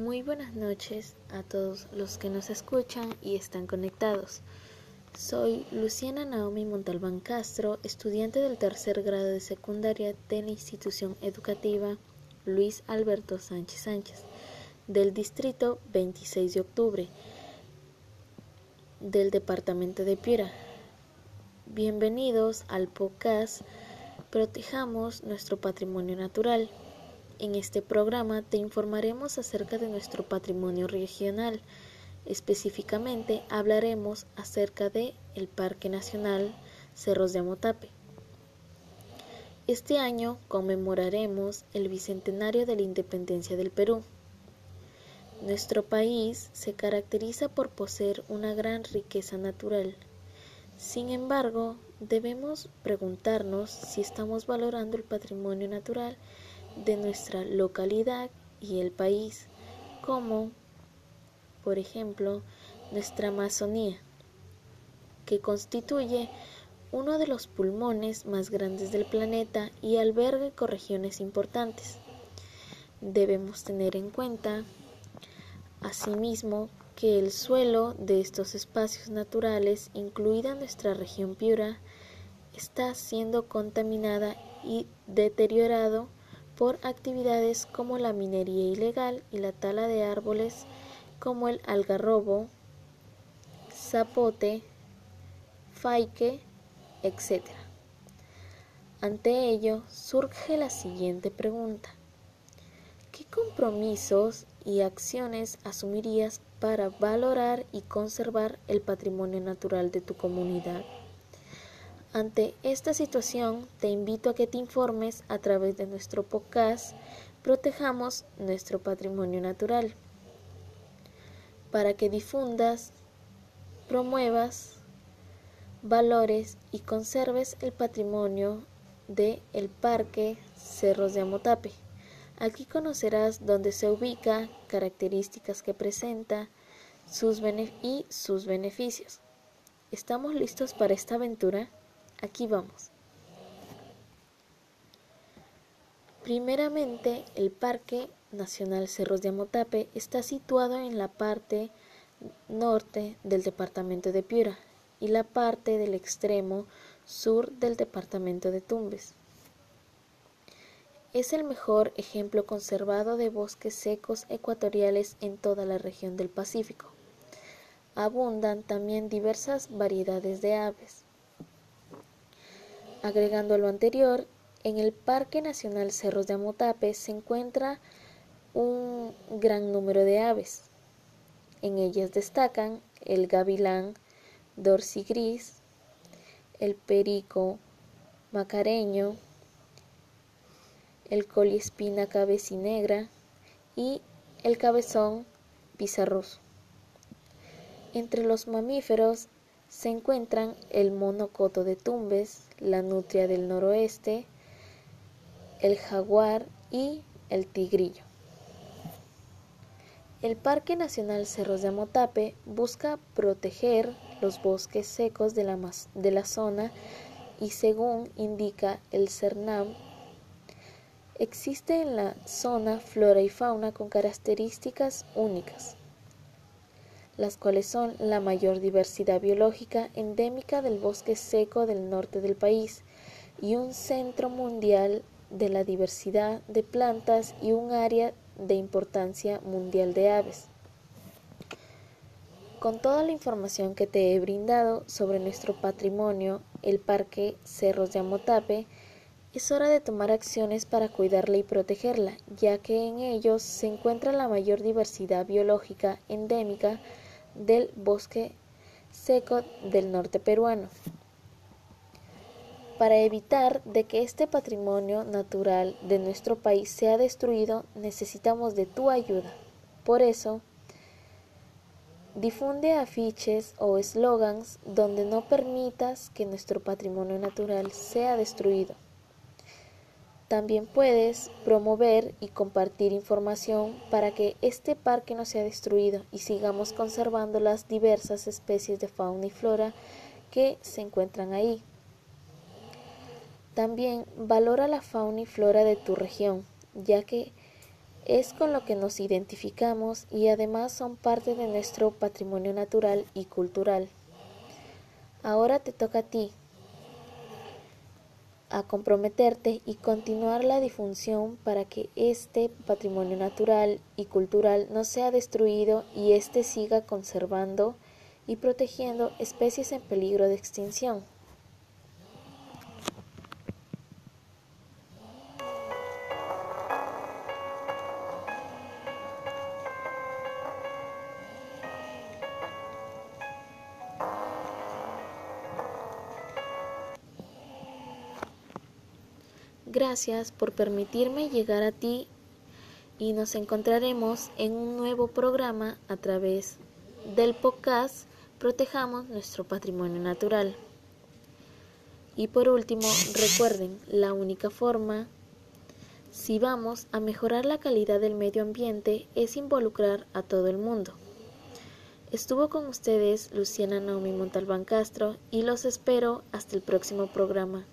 Muy buenas noches a todos los que nos escuchan y están conectados. Soy Luciana Naomi Montalbán Castro, estudiante del tercer grado de secundaria de la institución educativa Luis Alberto Sánchez Sánchez, del distrito 26 de octubre, del departamento de Piura. Bienvenidos al podcast Protejamos nuestro patrimonio natural. En este programa te informaremos acerca de nuestro patrimonio regional. Específicamente hablaremos acerca de el Parque Nacional Cerros de Amotape. Este año conmemoraremos el bicentenario de la independencia del Perú. Nuestro país se caracteriza por poseer una gran riqueza natural. Sin embargo, debemos preguntarnos si estamos valorando el patrimonio natural de nuestra localidad y el país, como, por ejemplo, nuestra Amazonía, que constituye uno de los pulmones más grandes del planeta y alberga ecorregiones importantes. Debemos tener en cuenta, asimismo, que el suelo de estos espacios naturales, incluida nuestra región Piura, está siendo contaminada y deteriorado por actividades como la minería ilegal y la tala de árboles como el algarrobo, zapote, faique, etc. Ante ello surge la siguiente pregunta. ¿Qué compromisos y acciones asumirías para valorar y conservar el patrimonio natural de tu comunidad? Ante esta situación, te invito a que te informes a través de nuestro podcast Protejamos nuestro patrimonio natural, para que difundas, promuevas, valores y conserves el patrimonio de el Parque Cerros de Amotape. Aquí conocerás dónde se ubica, características que presenta sus y sus beneficios. ¿Estamos listos para esta aventura? Aquí vamos. Primeramente, el Parque Nacional Cerros de Amotape está situado en la parte norte del departamento de Piura y la parte del extremo sur del departamento de Tumbes. Es el mejor ejemplo conservado de bosques secos ecuatoriales en toda la región del Pacífico. Abundan también diversas variedades de aves. Agregando a lo anterior, en el Parque Nacional Cerros de Amotape se encuentra un gran número de aves. En ellas destacan el gavilán dorsigris, el perico macareño, el coliespina cabecinegra y el cabezón pizarroso. Entre los mamíferos se encuentran el monocoto de Tumbes, la nutria del noroeste, el jaguar y el tigrillo. El Parque Nacional Cerros de Amotape busca proteger los bosques secos de la, de la zona y según indica el CERNAM Existe en la zona flora y fauna con características únicas, las cuales son la mayor diversidad biológica endémica del bosque seco del norte del país y un centro mundial de la diversidad de plantas y un área de importancia mundial de aves. Con toda la información que te he brindado sobre nuestro patrimonio, el Parque Cerros de Amotape, es hora de tomar acciones para cuidarla y protegerla, ya que en ellos se encuentra la mayor diversidad biológica endémica del bosque seco del norte peruano. Para evitar de que este patrimonio natural de nuestro país sea destruido, necesitamos de tu ayuda. Por eso, difunde afiches o eslogans donde no permitas que nuestro patrimonio natural sea destruido. También puedes promover y compartir información para que este parque no sea destruido y sigamos conservando las diversas especies de fauna y flora que se encuentran ahí. También valora la fauna y flora de tu región, ya que Es con lo que nos identificamos y además son parte de nuestro patrimonio natural y cultural. Ahora te toca a ti a comprometerte y continuar la difusión para que este patrimonio natural y cultural no sea destruido y éste siga conservando y protegiendo especies en peligro de extinción. Gracias por permitirme llegar a ti y nos encontraremos en un nuevo programa a través del podcast Protejamos nuestro patrimonio natural. Y por último, recuerden, la única forma si vamos a mejorar la calidad del medio ambiente es involucrar a todo el mundo. Estuvo con ustedes Luciana Naomi Montalbán Castro y los espero hasta el próximo programa.